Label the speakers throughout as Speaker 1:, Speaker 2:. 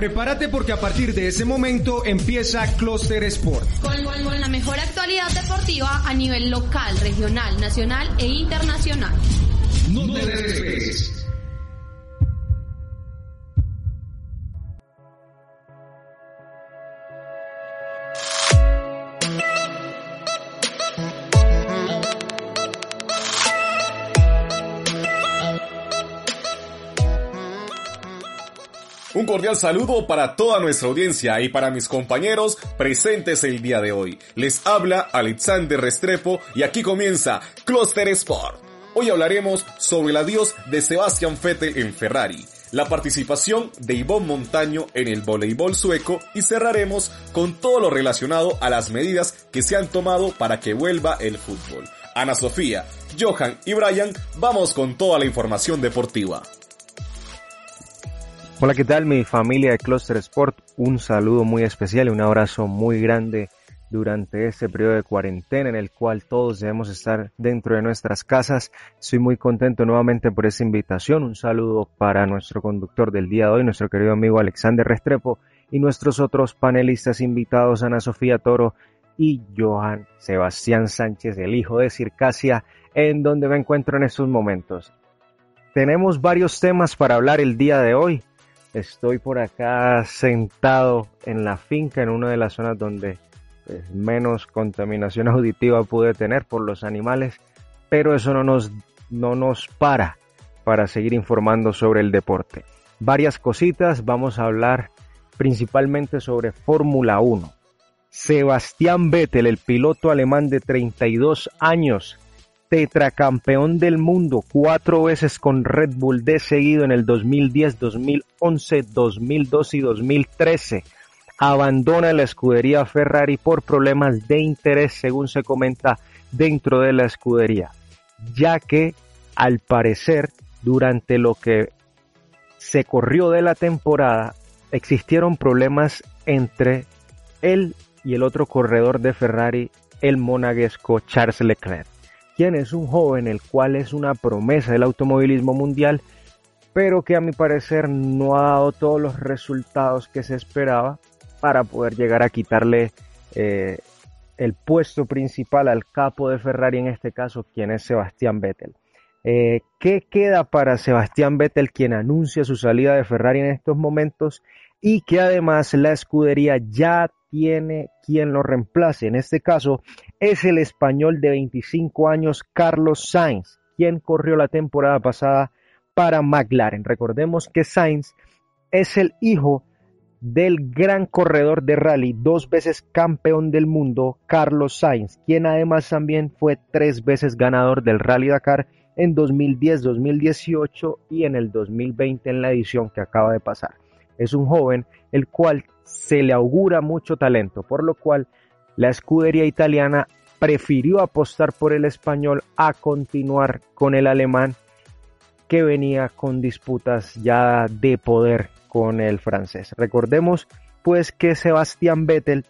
Speaker 1: Prepárate porque a partir de ese momento empieza Cluster Sport.
Speaker 2: Con, con la mejor actualidad deportiva a nivel local, regional, nacional e internacional.
Speaker 1: No, te despegues.
Speaker 3: Un cordial saludo para toda nuestra audiencia y para mis compañeros presentes el día de hoy. Les habla Alexander Restrepo y aquí comienza Cluster Sport. Hoy hablaremos sobre el adiós de Sebastian Vettel en Ferrari, la participación de Yvonne Montaño en el voleibol sueco y cerraremos con todo lo relacionado a las medidas que se han tomado para que vuelva el fútbol. Ana Sofía, Johan y Brian, vamos con toda la información deportiva.
Speaker 4: Hola, ¿qué tal mi familia de Cluster Sport? Un saludo muy especial y un abrazo muy grande durante este periodo de cuarentena en el cual todos debemos estar dentro de nuestras casas. Estoy muy contento nuevamente por esta invitación. Un saludo para nuestro conductor del día de hoy, nuestro querido amigo Alexander Restrepo y nuestros otros panelistas invitados, Ana Sofía Toro y Johan Sebastián Sánchez, el hijo de Circasia, en donde me encuentro en estos momentos. Tenemos varios temas para hablar el día de hoy. Estoy por acá sentado en la finca, en una de las zonas donde pues, menos contaminación auditiva pude tener por los animales, pero eso no nos, no nos para para seguir informando sobre el deporte. Varias cositas, vamos a hablar principalmente sobre Fórmula 1. Sebastián Vettel, el piloto alemán de 32 años, tetracampeón del mundo cuatro veces con Red Bull de seguido en el 2010, 2011, 2012 y 2013. Abandona la escudería Ferrari por problemas de interés, según se comenta dentro de la escudería, ya que al parecer durante lo que se corrió de la temporada existieron problemas entre él y el otro corredor de Ferrari, el monaguesco Charles Leclerc quien es un joven el cual es una promesa del automovilismo mundial, pero que a mi parecer no ha dado todos los resultados que se esperaba para poder llegar a quitarle eh, el puesto principal al capo de Ferrari, en este caso, quien es Sebastián Vettel. Eh, ¿Qué queda para Sebastián Vettel, quien anuncia su salida de Ferrari en estos momentos y que además la escudería ya tiene quien lo reemplace? En este caso, es el español de 25 años Carlos Sainz, quien corrió la temporada pasada para McLaren. Recordemos que Sainz es el hijo del gran corredor de rally, dos veces campeón del mundo, Carlos Sainz, quien además también fue tres veces ganador del Rally Dakar en 2010, 2018 y en el 2020 en la edición que acaba de pasar. Es un joven el cual se le augura mucho talento, por lo cual la escudería italiana prefirió apostar por el español a continuar con el alemán que venía con disputas ya de poder con el francés. Recordemos pues que Sebastián Vettel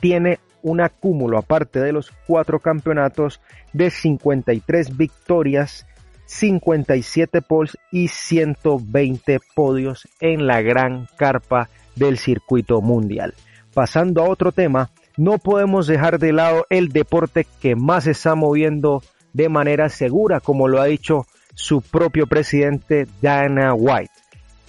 Speaker 4: tiene un acúmulo, aparte de los cuatro campeonatos, de 53 victorias, 57 poles y 120 podios en la gran carpa del circuito mundial. Pasando a otro tema, no podemos dejar de lado el deporte que más está moviendo de manera segura, como lo ha dicho su propio presidente Dana White.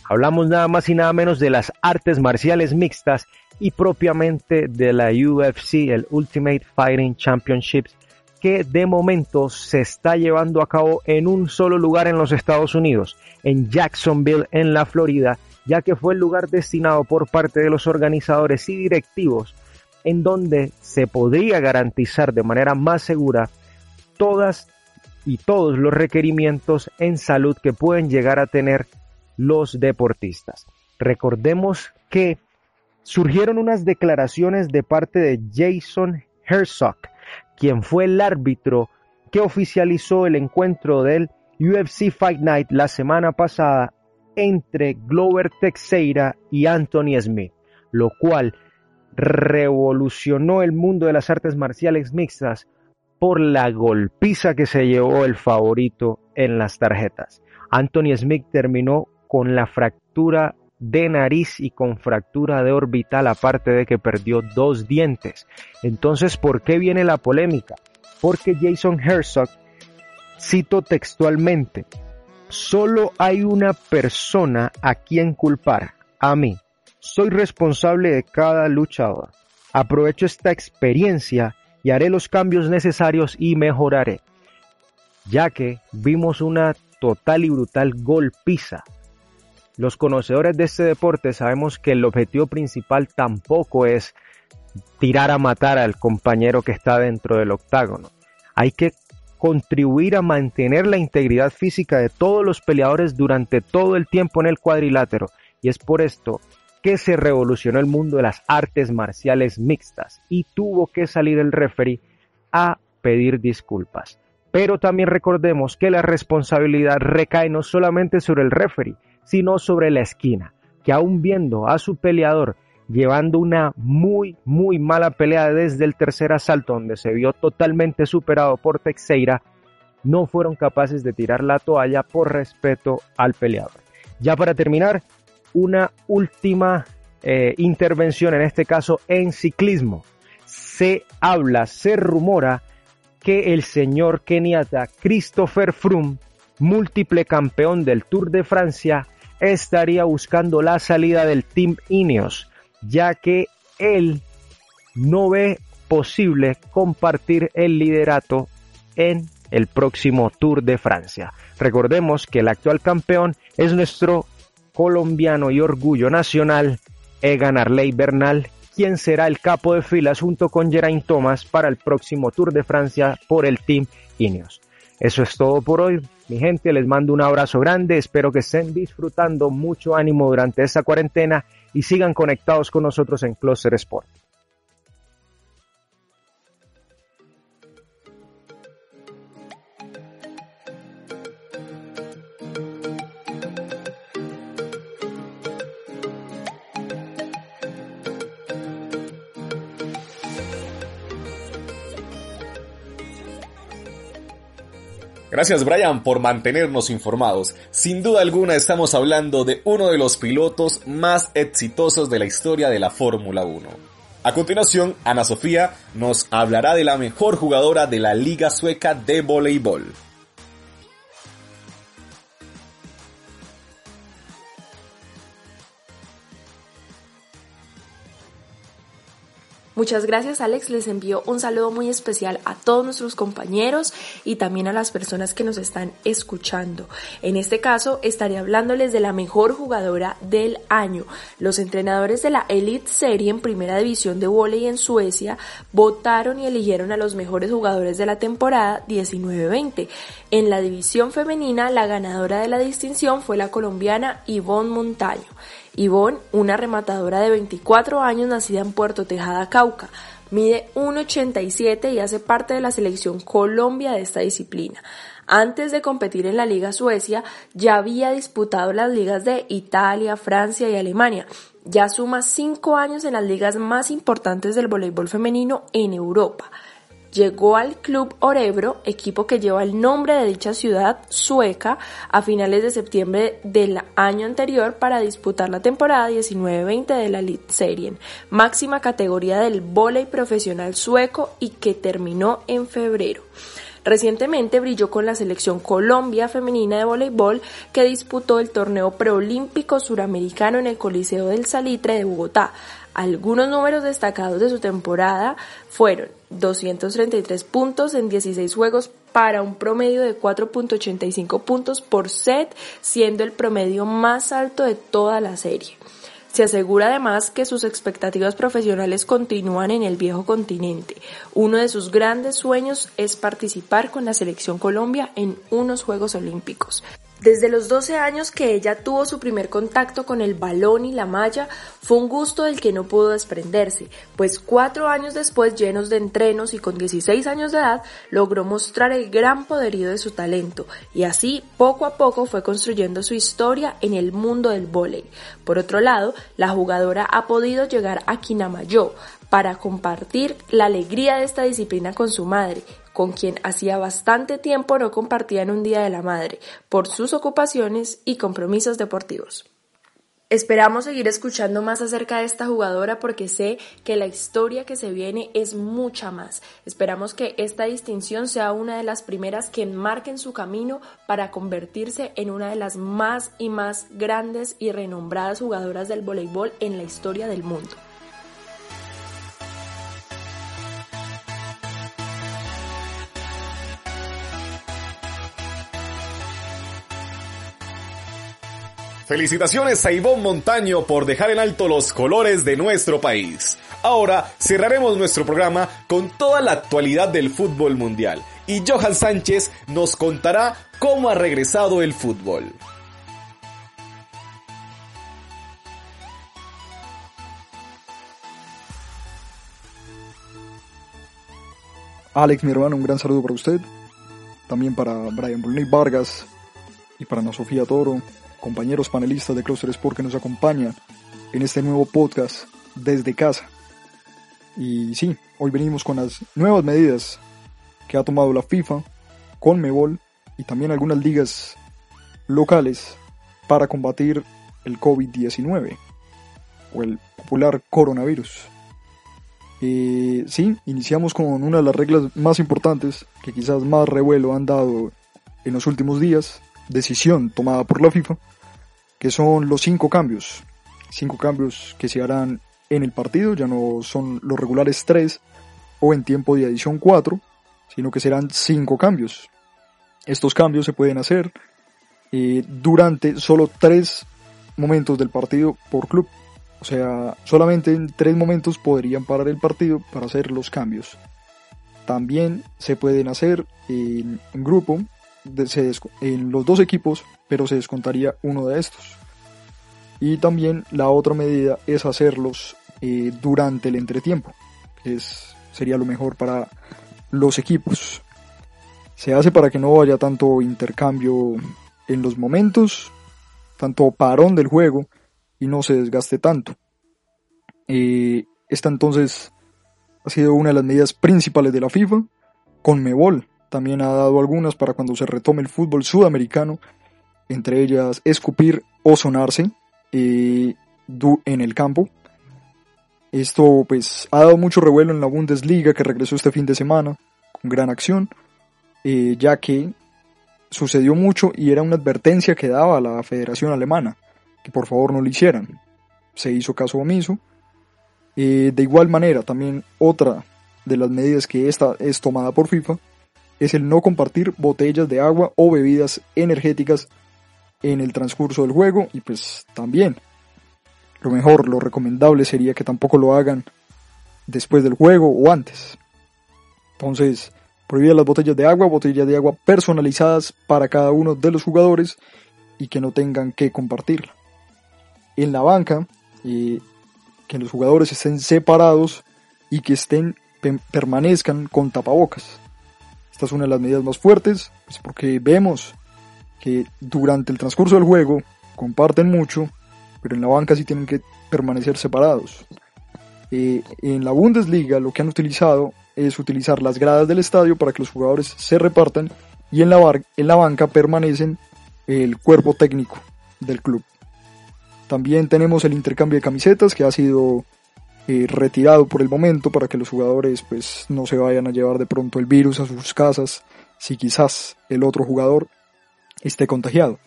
Speaker 4: Hablamos nada más y nada menos de las artes marciales mixtas y propiamente de la UFC, el Ultimate Fighting Championships, que de momento se está llevando a cabo en un solo lugar en los Estados Unidos, en Jacksonville, en la Florida, ya que fue el lugar destinado por parte de los organizadores y directivos en donde se podría garantizar de manera más segura todas y todos los requerimientos en salud que pueden llegar a tener los deportistas. Recordemos que surgieron unas declaraciones de parte de Jason Herzog, quien fue el árbitro que oficializó el encuentro del UFC Fight Night la semana pasada entre Glover Teixeira y Anthony Smith, lo cual revolucionó el mundo de las artes marciales mixtas por la golpiza que se llevó el favorito en las tarjetas. Anthony Smith terminó con la fractura de nariz y con fractura de orbital, aparte de que perdió dos dientes. Entonces, ¿por qué viene la polémica? Porque Jason Herzog, cito textualmente, solo hay una persona a quien culpar, a mí. Soy responsable de cada luchador. Aprovecho esta experiencia y haré los cambios necesarios y mejoraré, ya que vimos una total y brutal golpiza. Los conocedores de este deporte sabemos que el objetivo principal tampoco es tirar a matar al compañero que está dentro del octágono. Hay que contribuir a mantener la integridad física de todos los peleadores durante todo el tiempo en el cuadrilátero y es por esto que se revolucionó el mundo de las artes marciales mixtas y tuvo que salir el referee a pedir disculpas. Pero también recordemos que la responsabilidad recae no solamente sobre el referee, sino sobre la esquina, que aún viendo a su peleador llevando una muy, muy mala pelea desde el tercer asalto, donde se vio totalmente superado por Teixeira, no fueron capaces de tirar la toalla por respeto al peleador. Ya para terminar, una última eh, intervención, en este caso en ciclismo. Se habla, se rumora que el señor keniata Christopher Froome, múltiple campeón del Tour de Francia, estaría buscando la salida del Team Ineos, ya que él no ve posible compartir el liderato en el próximo Tour de Francia. Recordemos que el actual campeón es nuestro colombiano y orgullo nacional, Egan Arley Bernal, quién será el capo de filas junto con Geraint Thomas para el próximo Tour de Francia por el Team Ineos. Eso es todo por hoy. Mi gente, les mando un abrazo grande. Espero que estén disfrutando mucho ánimo durante esta cuarentena y sigan conectados con nosotros en Closer Sport.
Speaker 3: Gracias Brian por mantenernos informados. Sin duda alguna estamos hablando de uno de los pilotos más exitosos de la historia de la Fórmula 1. A continuación, Ana Sofía nos hablará de la mejor jugadora de la Liga Sueca de Voleibol.
Speaker 5: Muchas gracias Alex, les envío un saludo muy especial a todos nuestros compañeros y también a las personas que nos están escuchando. En este caso estaré hablándoles de la mejor jugadora del año. Los entrenadores de la Elite Serie en primera división de volei en Suecia votaron y eligieron a los mejores jugadores de la temporada 19-20. En la división femenina, la ganadora de la distinción fue la colombiana Yvonne Montaño. Ivonne, una rematadora de 24 años nacida en Puerto Tejada, Cauca, mide 1,87 y hace parte de la selección Colombia de esta disciplina. Antes de competir en la Liga Suecia, ya había disputado las ligas de Italia, Francia y Alemania. Ya suma cinco años en las ligas más importantes del voleibol femenino en Europa llegó al Club Orebro, equipo que lleva el nombre de dicha ciudad sueca, a finales de septiembre del año anterior para disputar la temporada 19-20 de la Serien, máxima categoría del vóley profesional sueco y que terminó en febrero. Recientemente brilló con la selección Colombia femenina de voleibol que disputó el torneo preolímpico suramericano en el Coliseo del Salitre de Bogotá, algunos números destacados de su temporada fueron 233 puntos en 16 juegos para un promedio de 4.85 puntos por set, siendo el promedio más alto de toda la serie. Se asegura además que sus expectativas profesionales continúan en el viejo continente. Uno de sus grandes sueños es participar con la selección Colombia en unos Juegos Olímpicos. Desde los 12 años que ella tuvo su primer contacto con el balón y la malla, fue un gusto del que no pudo desprenderse, pues cuatro años después, llenos de entrenos y con 16 años de edad, logró mostrar el gran poderío de su talento, y así, poco a poco, fue construyendo su historia en el mundo del vóley. Por otro lado, la jugadora ha podido llegar a Kinamayo para compartir la alegría de esta disciplina con su madre, con quien hacía bastante tiempo no compartían un Día de la Madre, por sus ocupaciones y compromisos deportivos. Esperamos seguir escuchando más acerca de esta jugadora porque sé que la historia que se viene es mucha más. Esperamos que esta distinción sea una de las primeras que enmarquen su camino para convertirse en una de las más y más grandes y renombradas jugadoras del voleibol en la historia del mundo.
Speaker 3: Felicitaciones a Ivonne Montaño por dejar en alto los colores de nuestro país. Ahora cerraremos nuestro programa con toda la actualidad del fútbol mundial y Johan Sánchez nos contará cómo ha regresado el fútbol.
Speaker 6: Alex, mi hermano, un gran saludo para usted. También para Brian Brunei Vargas y para Ana Sofía Toro, compañeros panelistas de Cluster Sport que nos acompañan en este nuevo podcast desde casa. Y sí, hoy venimos con las nuevas medidas que ha tomado la FIFA, Conmebol y también algunas ligas locales para combatir el COVID-19 o el popular coronavirus. Eh, sí, iniciamos con una de las reglas más importantes que quizás más revuelo han dado en los últimos días, decisión tomada por la FIFA, que son los cinco cambios. Cinco cambios que se harán en el partido, ya no son los regulares tres o en tiempo de adición cuatro, sino que serán cinco cambios. Estos cambios se pueden hacer eh, durante solo tres momentos del partido por club. O sea, solamente en tres momentos podrían parar el partido para hacer los cambios. También se pueden hacer en, grupo, en los dos equipos pero se descontaría uno de estos. Y también la otra medida es hacerlos eh, durante el entretiempo, es, sería lo mejor para los equipos. Se hace para que no haya tanto intercambio en los momentos, tanto parón del juego y no se desgaste tanto. Eh, esta entonces ha sido una de las medidas principales de la FIFA. Con Mebol también ha dado algunas para cuando se retome el fútbol sudamericano entre ellas escupir o sonarse eh, en el campo. Esto pues ha dado mucho revuelo en la Bundesliga que regresó este fin de semana con gran acción, eh, ya que sucedió mucho y era una advertencia que daba la Federación Alemana, que por favor no lo hicieran. Se hizo caso omiso. Eh, de igual manera, también otra de las medidas que esta es tomada por FIFA es el no compartir botellas de agua o bebidas energéticas en el transcurso del juego y pues también lo mejor, lo recomendable sería que tampoco lo hagan después del juego o antes. Entonces, prohibir las botellas de agua, botellas de agua personalizadas para cada uno de los jugadores y que no tengan que compartirla. En la banca, eh, que los jugadores estén separados y que estén permanezcan con tapabocas. Esta es una de las medidas más fuertes, pues porque vemos que durante el transcurso del juego comparten mucho, pero en la banca sí tienen que permanecer separados. Eh, en la Bundesliga lo que han utilizado es utilizar las gradas del estadio para que los jugadores se repartan y en la, en la banca permanecen el cuerpo técnico del club. También tenemos el intercambio de camisetas que ha sido eh, retirado por el momento para que los jugadores pues no se vayan a llevar de pronto el virus a sus casas si quizás el otro jugador esté contagiado.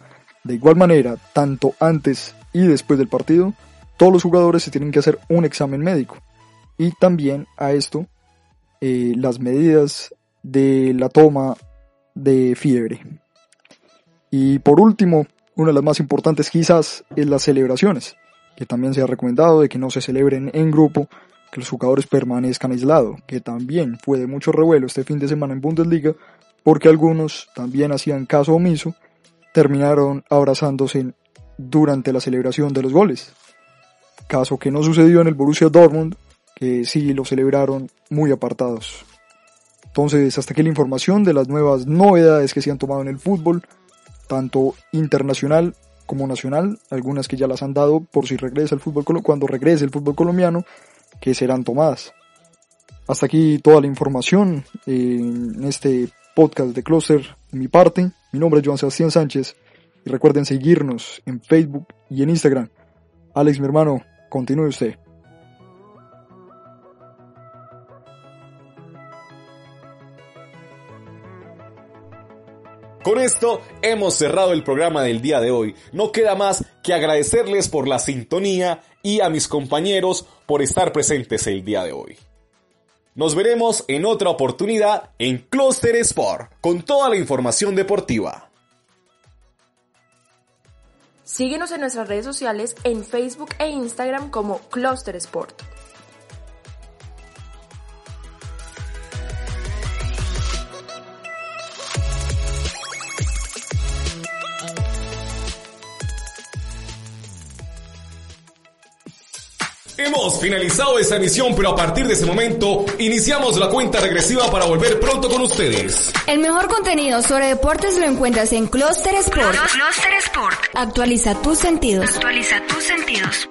Speaker 6: De igual manera, tanto antes y después del partido, todos los jugadores se tienen que hacer un examen médico. Y también a esto, eh, las medidas de la toma de fiebre. Y por último, una de las más importantes quizás es las celebraciones, que también se ha recomendado de que no se celebren en grupo, que los jugadores permanezcan aislados, que también fue de mucho revuelo este fin de semana en Bundesliga, porque algunos también hacían caso omiso terminaron abrazándose durante la celebración de los goles. Caso que no sucedió en el Borussia Dortmund, que sí lo celebraron muy apartados. Entonces, hasta aquí la información de las nuevas novedades que se han tomado en el fútbol, tanto internacional como nacional, algunas que ya las han dado por si regresa el fútbol cuando regrese el fútbol colombiano, que serán tomadas. Hasta aquí toda la información en este podcast de Closer mi parte. Mi nombre es Joan Sebastián Sánchez y recuerden seguirnos en Facebook y en Instagram Alex, mi hermano, continúe usted.
Speaker 3: Con esto hemos cerrado el programa del día de hoy. No queda más que agradecerles por la sintonía y a mis compañeros por estar presentes el día de hoy. Nos veremos en otra oportunidad en Cluster Sport con toda la información deportiva.
Speaker 5: Síguenos en nuestras redes sociales en Facebook e Instagram como Cluster Sport.
Speaker 3: Hemos finalizado esta emisión, pero a partir de ese momento iniciamos la cuenta regresiva para volver pronto con ustedes.
Speaker 7: El mejor contenido sobre deportes lo encuentras en Cluster Sport.
Speaker 8: Cluster Sport.
Speaker 7: Actualiza tus sentidos.
Speaker 8: Actualiza tus sentidos.